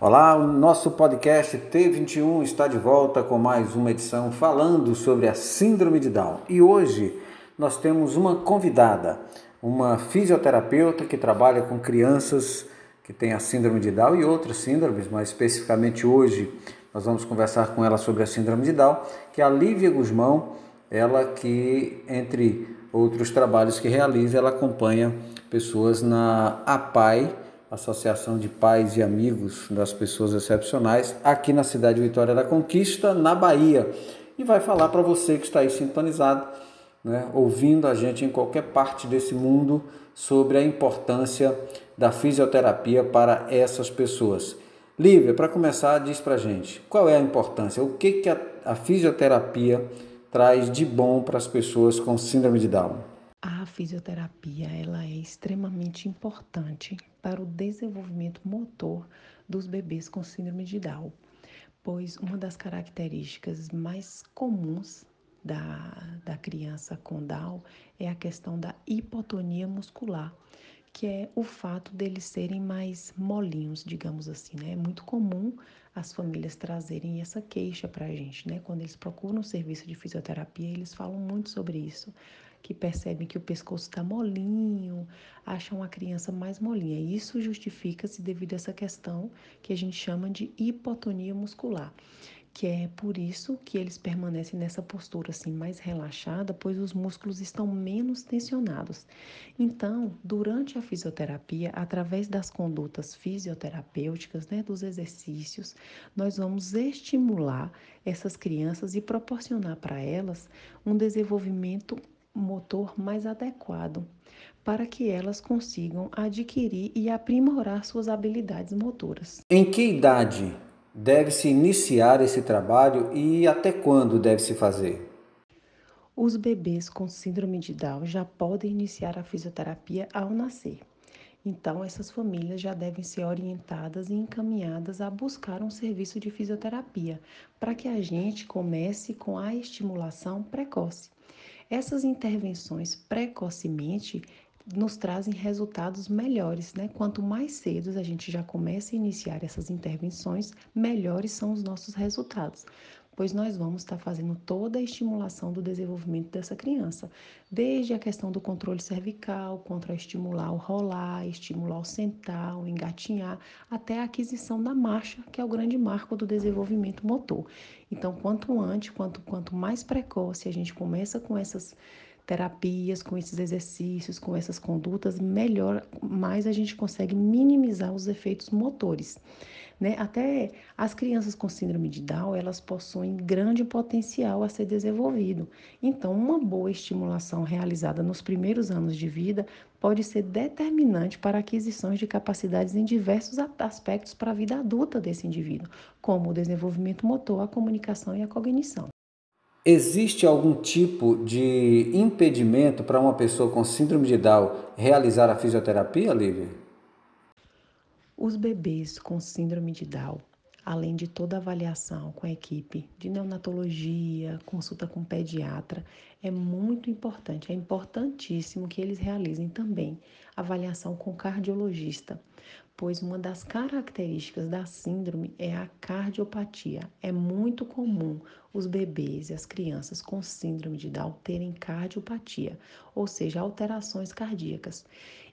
Olá, o nosso podcast T21 está de volta com mais uma edição falando sobre a Síndrome de Down. E hoje nós temos uma convidada, uma fisioterapeuta que trabalha com crianças que têm a Síndrome de Down e outras síndromes, mas especificamente hoje nós vamos conversar com ela sobre a Síndrome de Down, que é a Lívia Guzmão, ela que, entre outros trabalhos que realiza, ela acompanha pessoas na APAI, Associação de Pais e Amigos das Pessoas Excepcionais, aqui na cidade de Vitória da Conquista, na Bahia. E vai falar para você que está aí sintonizado, né, ouvindo a gente em qualquer parte desse mundo, sobre a importância da fisioterapia para essas pessoas. Lívia, para começar, diz para gente qual é a importância, o que, que a, a fisioterapia traz de bom para as pessoas com síndrome de Down? A fisioterapia ela é extremamente importante para o desenvolvimento motor dos bebês com síndrome de Down, pois uma das características mais comuns da, da criança com Down é a questão da hipotonia muscular, que é o fato deles serem mais molinhos, digamos assim, né? É muito comum as famílias trazerem essa queixa para a gente, né? Quando eles procuram um serviço de fisioterapia, eles falam muito sobre isso que percebem que o pescoço está molinho, acham a criança mais molinha. Isso justifica-se devido a essa questão que a gente chama de hipotonia muscular, que é por isso que eles permanecem nessa postura assim mais relaxada, pois os músculos estão menos tensionados. Então, durante a fisioterapia, através das condutas fisioterapêuticas, né, dos exercícios, nós vamos estimular essas crianças e proporcionar para elas um desenvolvimento motor mais adequado para que elas consigam adquirir e aprimorar suas habilidades motoras. Em que idade deve-se iniciar esse trabalho e até quando deve-se fazer? Os bebês com síndrome de Down já podem iniciar a fisioterapia ao nascer. Então, essas famílias já devem ser orientadas e encaminhadas a buscar um serviço de fisioterapia, para que a gente comece com a estimulação precoce. Essas intervenções precocemente nos trazem resultados melhores, né? Quanto mais cedo a gente já começa a iniciar essas intervenções, melhores são os nossos resultados pois nós vamos estar fazendo toda a estimulação do desenvolvimento dessa criança, desde a questão do controle cervical, contra estimular o rolar, estimular o sentar, o engatinhar, até a aquisição da marcha, que é o grande marco do desenvolvimento motor. Então, quanto antes, quanto, quanto mais precoce a gente começa com essas terapias, com esses exercícios, com essas condutas, melhor, mais a gente consegue minimizar os efeitos motores. Né? Até as crianças com síndrome de Down, elas possuem grande potencial a ser desenvolvido. Então, uma boa estimulação realizada nos primeiros anos de vida pode ser determinante para aquisições de capacidades em diversos aspectos para a vida adulta desse indivíduo, como o desenvolvimento motor, a comunicação e a cognição. Existe algum tipo de impedimento para uma pessoa com síndrome de Down realizar a fisioterapia, Lívia? Os bebês com síndrome de Down, além de toda avaliação com a equipe de neonatologia, consulta com pediatra, é muito importante, é importantíssimo que eles realizem também avaliação com cardiologista, pois uma das características da síndrome é a cardiopatia. É muito comum os bebês e as crianças com síndrome de Down terem cardiopatia, ou seja, alterações cardíacas.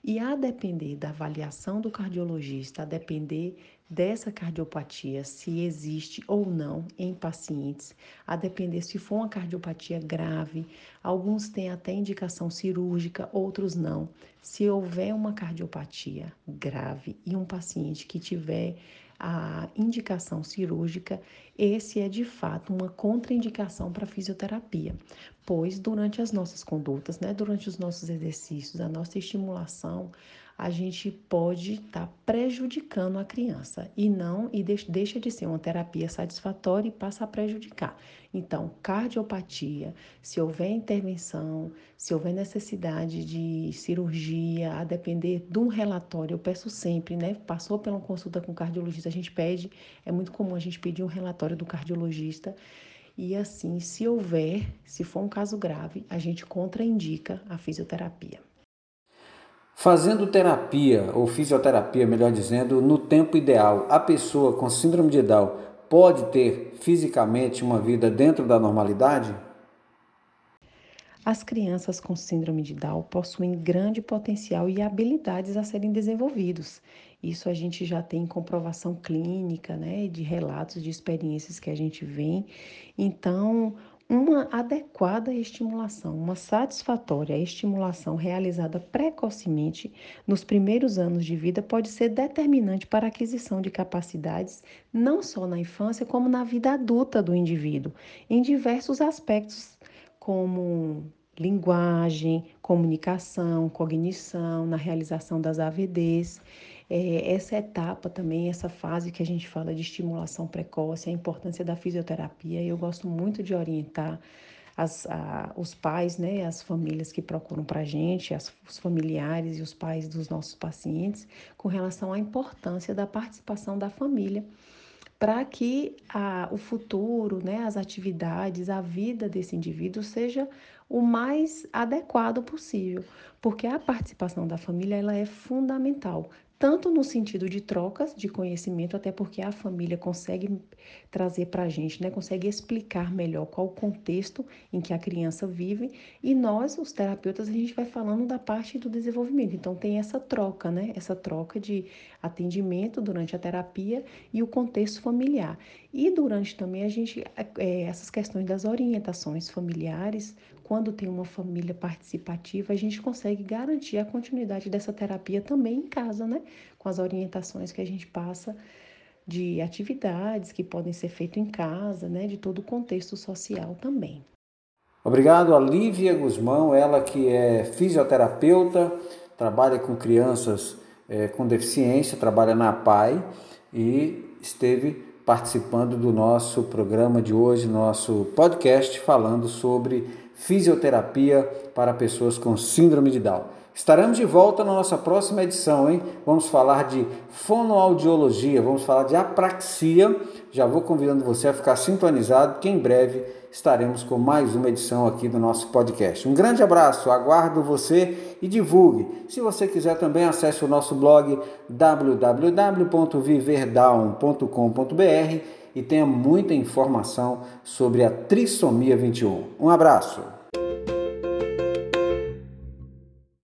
E a depender da avaliação do cardiologista, a depender dessa cardiopatia, se existe ou não em pacientes, a depender se for uma cardiopatia grave, alguns têm até indicação cirúrgica, outros não. Se houver uma cardiopatia grave e um paciente que tiver a indicação cirúrgica, esse é de fato uma contraindicação para fisioterapia, pois durante as nossas condutas, né, durante os nossos exercícios, a nossa estimulação, a gente pode estar tá prejudicando a criança e não e deixa de ser uma terapia satisfatória e passa a prejudicar. Então, cardiopatia, se houver intervenção, se houver necessidade de cirurgia, a depender de um relatório, eu peço sempre, né? Passou pela consulta com o cardiologista, a gente pede, é muito comum a gente pedir um relatório do cardiologista. E assim, se houver, se for um caso grave, a gente contraindica a fisioterapia. Fazendo terapia ou fisioterapia, melhor dizendo, no tempo ideal, a pessoa com síndrome de Down pode ter fisicamente uma vida dentro da normalidade? As crianças com síndrome de Down possuem grande potencial e habilidades a serem desenvolvidos. Isso a gente já tem comprovação clínica, né, de relatos de experiências que a gente vê. Então, uma adequada estimulação, uma satisfatória estimulação realizada precocemente nos primeiros anos de vida pode ser determinante para a aquisição de capacidades, não só na infância, como na vida adulta do indivíduo, em diversos aspectos, como linguagem, comunicação, cognição, na realização das AVDs. É, essa etapa também, essa fase que a gente fala de estimulação precoce, a importância da fisioterapia, eu gosto muito de orientar as, a, os pais, né, as famílias que procuram para a gente, as, os familiares e os pais dos nossos pacientes, com relação à importância da participação da família para que a, o futuro, né, as atividades, a vida desse indivíduo seja o mais adequado possível, porque a participação da família ela é fundamental, tanto no sentido de trocas de conhecimento, até porque a família consegue trazer para a gente, né, consegue explicar melhor qual o contexto em que a criança vive, e nós, os terapeutas, a gente vai falando da parte do desenvolvimento. Então tem essa troca, né, essa troca de atendimento durante a terapia e o contexto familiar. E durante também a gente, é, essas questões das orientações familiares, quando tem uma família participativa, a gente consegue garantir a continuidade dessa terapia também em casa, né? Com as orientações que a gente passa de atividades que podem ser feitas em casa, né? De todo o contexto social também. Obrigado a Lívia Guzmão, ela que é fisioterapeuta, trabalha com crianças é, com deficiência, trabalha na PAI e esteve participando do nosso programa de hoje, nosso podcast, falando sobre fisioterapia para pessoas com síndrome de Down. Estaremos de volta na nossa próxima edição, hein? Vamos falar de fonoaudiologia, vamos falar de apraxia. Já vou convidando você a ficar sintonizado, que em breve estaremos com mais uma edição aqui do nosso podcast. Um grande abraço, aguardo você e divulgue. Se você quiser também, acesse o nosso blog www.viverdown.com.br e tenha muita informação sobre a trissomia 21. Um abraço!